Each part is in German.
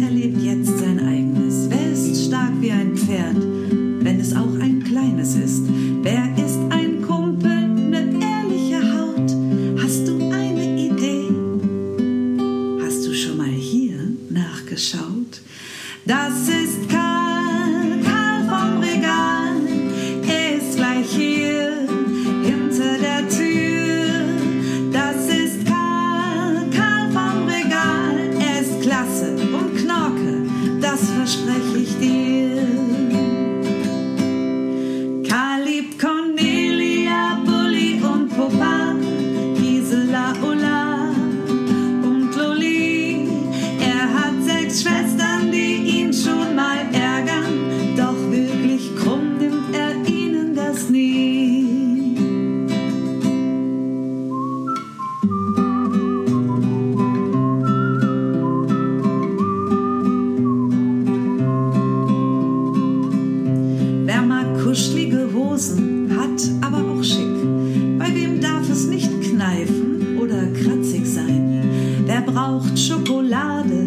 Peter lebt jetzt sein eigenes. Wer ist stark wie ein Pferd? schleifen oder kratzig sein? Wer braucht Schokolade?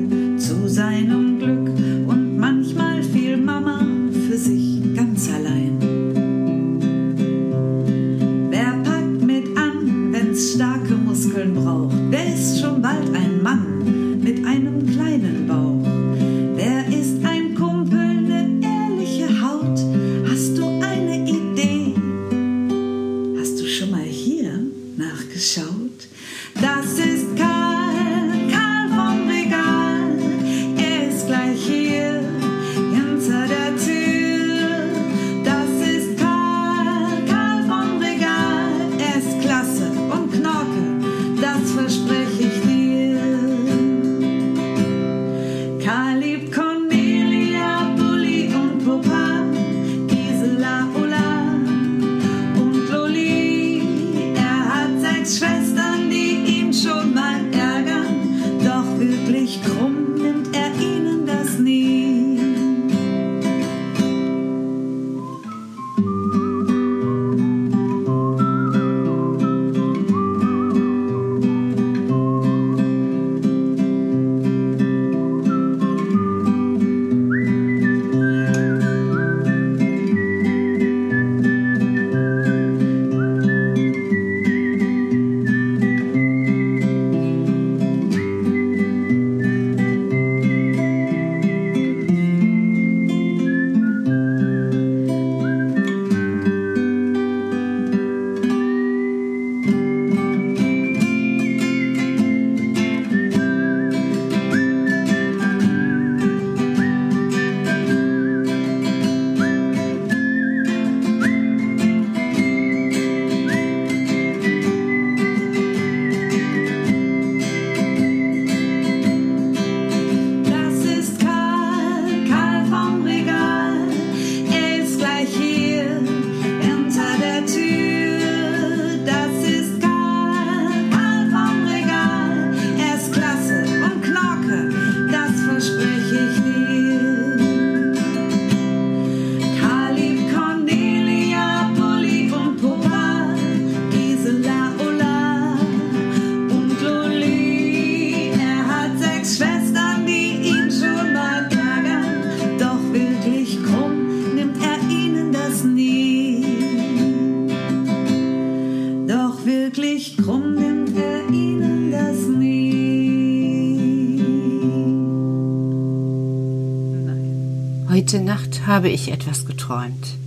Mitte Nacht habe ich etwas geträumt.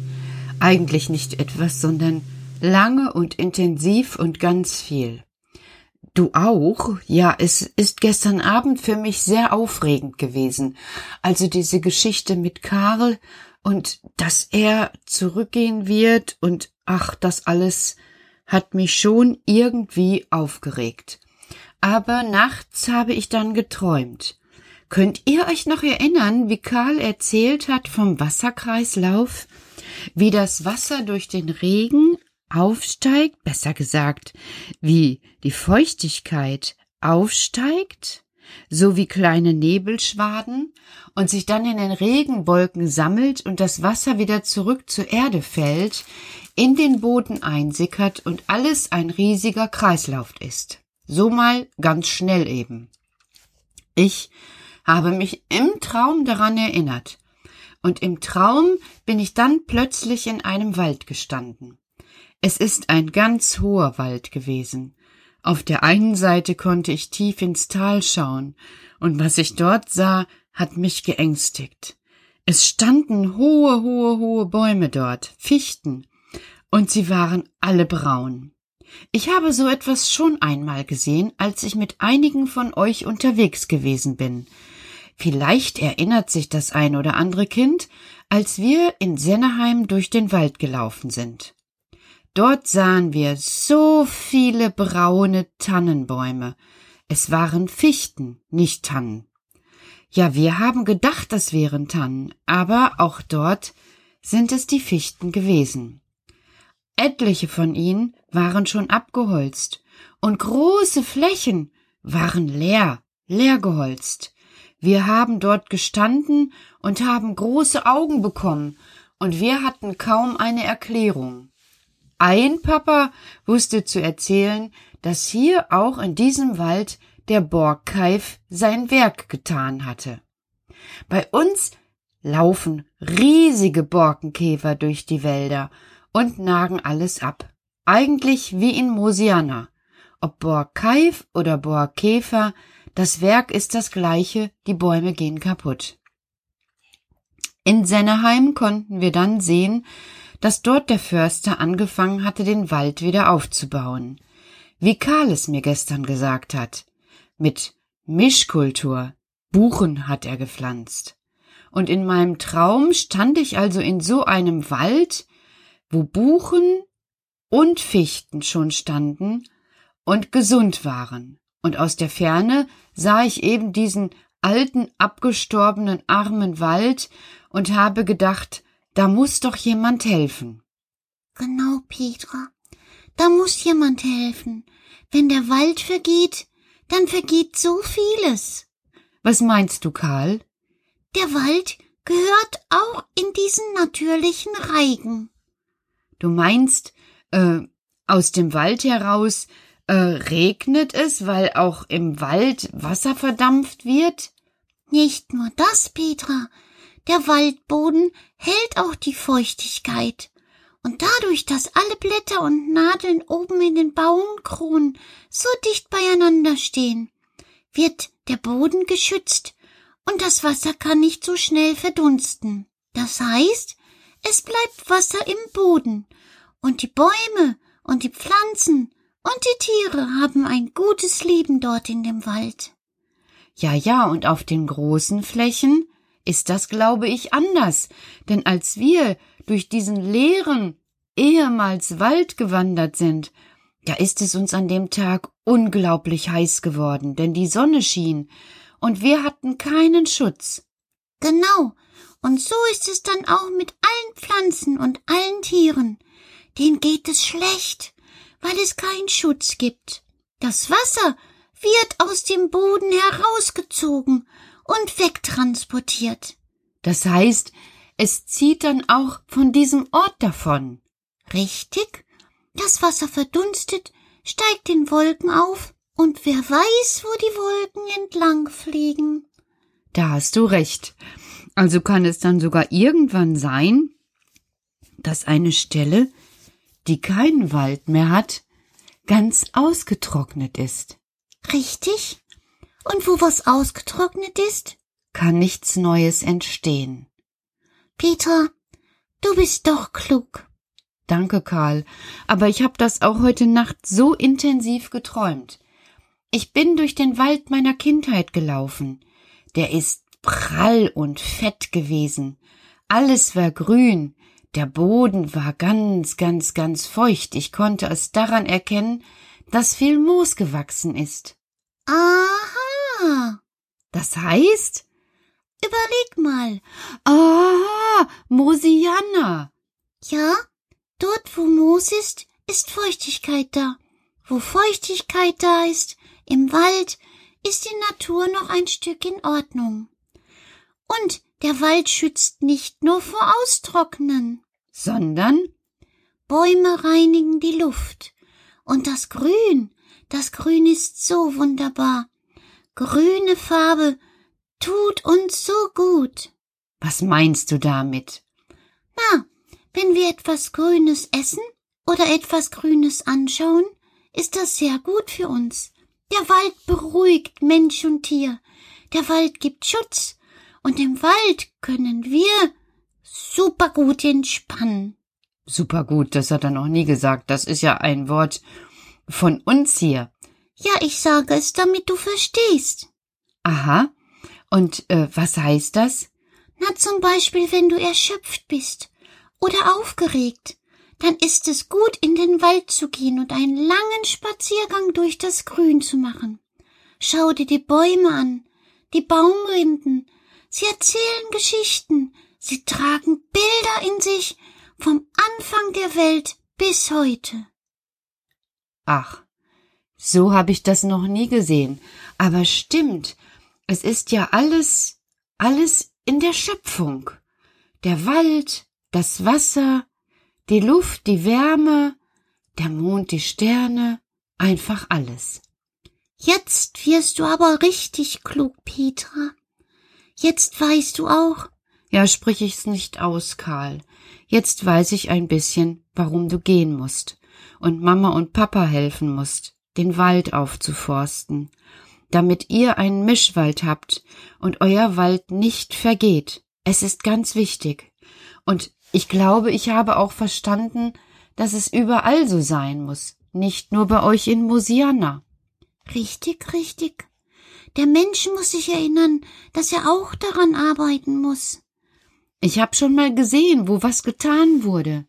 Eigentlich nicht etwas, sondern lange und intensiv und ganz viel. Du auch? Ja, es ist gestern Abend für mich sehr aufregend gewesen. Also diese Geschichte mit Karl und dass er zurückgehen wird und ach, das alles hat mich schon irgendwie aufgeregt. Aber nachts habe ich dann geträumt. Könnt ihr euch noch erinnern, wie Karl erzählt hat vom Wasserkreislauf? Wie das Wasser durch den Regen aufsteigt, besser gesagt, wie die Feuchtigkeit aufsteigt, so wie kleine Nebelschwaden und sich dann in den Regenwolken sammelt und das Wasser wieder zurück zur Erde fällt, in den Boden einsickert und alles ein riesiger Kreislauf ist. So mal ganz schnell eben. Ich habe mich im Traum daran erinnert, und im Traum bin ich dann plötzlich in einem Wald gestanden. Es ist ein ganz hoher Wald gewesen. Auf der einen Seite konnte ich tief ins Tal schauen, und was ich dort sah, hat mich geängstigt. Es standen hohe, hohe, hohe Bäume dort, Fichten, und sie waren alle braun. Ich habe so etwas schon einmal gesehen, als ich mit einigen von euch unterwegs gewesen bin. Vielleicht erinnert sich das ein oder andere Kind, als wir in Senneheim durch den Wald gelaufen sind. Dort sahen wir so viele braune Tannenbäume. Es waren Fichten, nicht Tannen. Ja, wir haben gedacht, das wären Tannen, aber auch dort sind es die Fichten gewesen. Etliche von ihnen waren schon abgeholzt, und große Flächen waren leer, leer geholzt. Wir haben dort gestanden und haben große Augen bekommen, und wir hatten kaum eine Erklärung. Ein Papa wusste zu erzählen, dass hier auch in diesem Wald der Borgkeif sein Werk getan hatte. Bei uns laufen riesige Borkenkäfer durch die Wälder und nagen alles ab. Eigentlich wie in Mosiana. Ob Borgkeif oder Borgkäfer, das Werk ist das gleiche, die Bäume gehen kaputt. In Senneheim konnten wir dann sehen, dass dort der Förster angefangen hatte, den Wald wieder aufzubauen. Wie Karl es mir gestern gesagt hat. Mit Mischkultur. Buchen hat er gepflanzt. Und in meinem Traum stand ich also in so einem Wald, wo Buchen und Fichten schon standen und gesund waren. Und aus der Ferne sah ich eben diesen alten, abgestorbenen, armen Wald und habe gedacht, da muss doch jemand helfen. Genau, Petra. Da muss jemand helfen. Wenn der Wald vergeht, dann vergeht so vieles. Was meinst du, Karl? Der Wald gehört auch in diesen natürlichen Reigen. Du meinst, äh, aus dem Wald heraus äh, regnet es, weil auch im Wald Wasser verdampft wird? Nicht nur das, Petra. Der Waldboden hält auch die Feuchtigkeit. Und dadurch, dass alle Blätter und Nadeln oben in den Baumkronen so dicht beieinander stehen, wird der Boden geschützt und das Wasser kann nicht so schnell verdunsten. Das heißt, es bleibt Wasser im Boden und die Bäume und die Pflanzen und die Tiere haben ein gutes Leben dort in dem Wald. Ja, ja, und auf den großen Flächen ist das, glaube ich, anders, denn als wir durch diesen leeren, ehemals Wald gewandert sind, da ist es uns an dem Tag unglaublich heiß geworden, denn die Sonne schien, und wir hatten keinen Schutz. Genau, und so ist es dann auch mit allen Pflanzen und allen Tieren. Denen geht es schlecht, weil es keinen Schutz gibt. Das Wasser wird aus dem Boden herausgezogen und wegtransportiert. Das heißt, es zieht dann auch von diesem Ort davon. Richtig? Das Wasser verdunstet, steigt in Wolken auf, und wer weiß, wo die Wolken entlang fliegen. Da hast du recht. Also kann es dann sogar irgendwann sein, dass eine Stelle, die keinen Wald mehr hat, ganz ausgetrocknet ist. Richtig? Und wo was ausgetrocknet ist? Kann nichts Neues entstehen. Peter, du bist doch klug. Danke, Karl, aber ich habe das auch heute Nacht so intensiv geträumt. Ich bin durch den Wald meiner Kindheit gelaufen. Der ist prall und fett gewesen. Alles war grün, der Boden war ganz, ganz, ganz feucht. Ich konnte es daran erkennen, dass viel Moos gewachsen ist. Aha. Das heißt? Überleg mal. Ah, Mosiana. Ja, dort wo Moos ist, ist Feuchtigkeit da. Wo Feuchtigkeit da ist, Im Wald ist die Natur noch ein Stück in Ordnung. Und der Wald schützt nicht nur vor Austrocknen, Sondern Bäume reinigen die Luft. Und das Grün, das Grün ist so wunderbar. Grüne Farbe tut uns so gut. was meinst du damit? Na, wenn wir etwas Grünes essen oder etwas Grünes anschauen, ist das sehr gut für uns. Der Wald beruhigt Mensch und Tier. Der Wald gibt Schutz. Und im Wald können wir super gut entspannen. Super gut, das hat er noch nie gesagt. Das ist ja ein Wort von uns hier. Ja, ich sage es, damit du verstehst. Aha. Und äh, was heißt das? Na, zum Beispiel, wenn du erschöpft bist oder aufgeregt, dann ist es gut, in den Wald zu gehen und einen langen Spaziergang durch das Grün zu machen. Schau dir die Bäume an, die Baumrinden. Sie erzählen Geschichten, sie tragen Bilder in sich vom Anfang der Welt bis heute. Ach, so habe ich das noch nie gesehen. Aber stimmt, es ist ja alles, alles in der Schöpfung. Der Wald, das Wasser, die Luft, die Wärme, der Mond, die Sterne, einfach alles. Jetzt wirst du aber richtig klug, Petra. Jetzt weißt du auch, Ja, sprich ich's nicht aus, Karl. Jetzt weiß ich ein bisschen, warum du gehen musst und Mama und Papa helfen musst, den Wald aufzuforsten, damit ihr einen Mischwald habt und euer Wald nicht vergeht. Es ist ganz wichtig. Und ich glaube, ich habe auch verstanden, dass es überall so sein muss, nicht nur bei euch in Mosiana. Richtig, richtig. Der Mensch muss sich erinnern, dass er auch daran arbeiten muss. Ich hab schon mal gesehen, wo was getan wurde.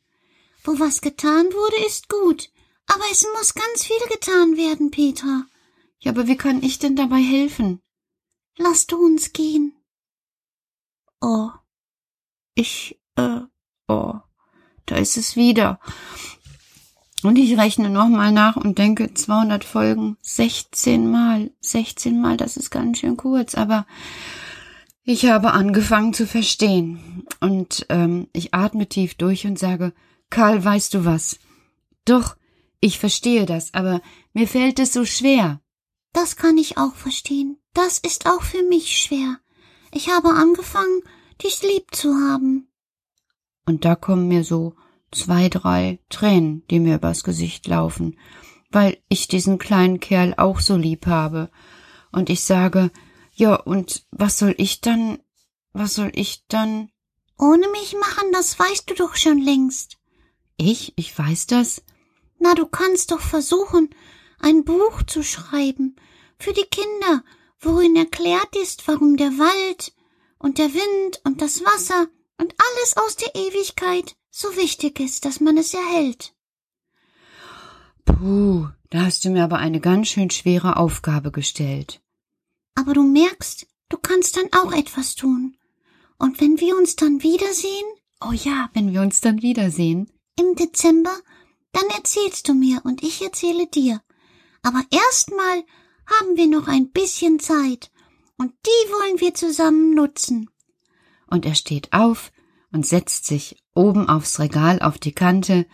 Wo was getan wurde, ist gut. Aber es muss ganz viel getan werden, Petra. Ja, aber wie kann ich denn dabei helfen? Lass du uns gehen. Oh, ich, äh, oh, da ist es wieder. Und ich rechne nochmal nach und denke, 200 Folgen, 16 Mal, 16 Mal, das ist ganz schön kurz, aber ich habe angefangen zu verstehen. Und ähm, ich atme tief durch und sage, Karl, weißt du was? Doch, ich verstehe das, aber mir fällt es so schwer. Das kann ich auch verstehen. Das ist auch für mich schwer. Ich habe angefangen, dich lieb zu haben. Und da kommen mir so zwei, drei Tränen, die mir übers Gesicht laufen, weil ich diesen kleinen Kerl auch so lieb habe. Und ich sage, ja, und was soll ich dann, was soll ich dann? Ohne mich machen, das weißt du doch schon längst. Ich? Ich weiß das? Na, du kannst doch versuchen, ein Buch zu schreiben für die Kinder, worin erklärt ist, warum der Wald und der Wind und das Wasser und alles aus der Ewigkeit so wichtig ist, dass man es erhält. Puh, da hast du mir aber eine ganz schön schwere Aufgabe gestellt. Aber du merkst, du kannst dann auch etwas tun. Und wenn wir uns dann wiedersehen, Oh ja, wenn wir uns dann wiedersehen. im Dezember, dann erzählst du mir und ich erzähle dir. Aber erstmal haben wir noch ein bisschen Zeit und die wollen wir zusammen nutzen. Und er steht auf und setzt sich oben aufs Regal auf die Kante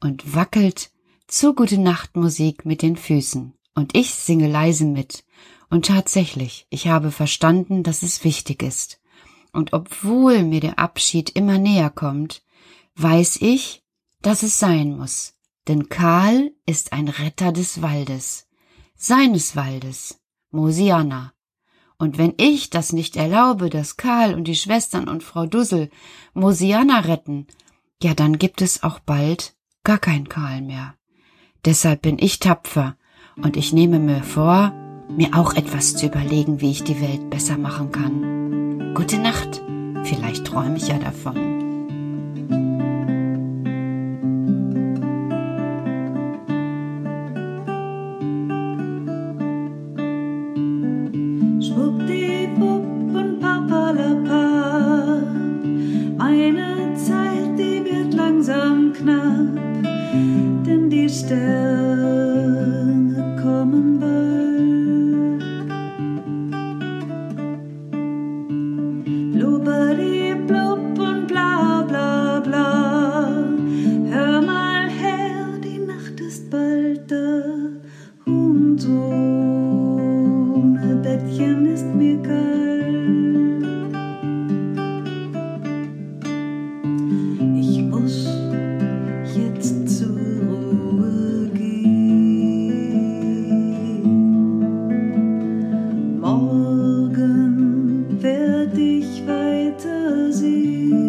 und wackelt zur Gute Nacht Musik mit den Füßen. Und ich singe leise mit. Und tatsächlich, ich habe verstanden, dass es wichtig ist. Und obwohl mir der Abschied immer näher kommt, weiß ich, dass es sein muss. Denn Karl ist ein Retter des Waldes. Seines Waldes. Mosiana. Und wenn ich das nicht erlaube, dass Karl und die Schwestern und Frau Dussel Mosiana retten, ja, dann gibt es auch bald gar kein Karl mehr. Deshalb bin ich tapfer und ich nehme mir vor, mir auch etwas zu überlegen, wie ich die Welt besser machen kann. Gute Nacht. Vielleicht träume ich ja davon. Morgen werd ich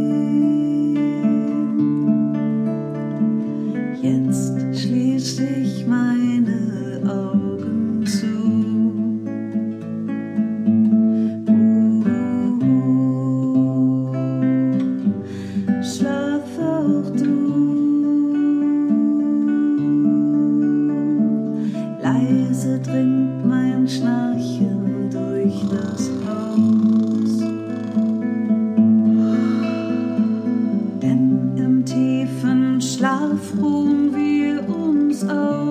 Ruhen wir uns aus.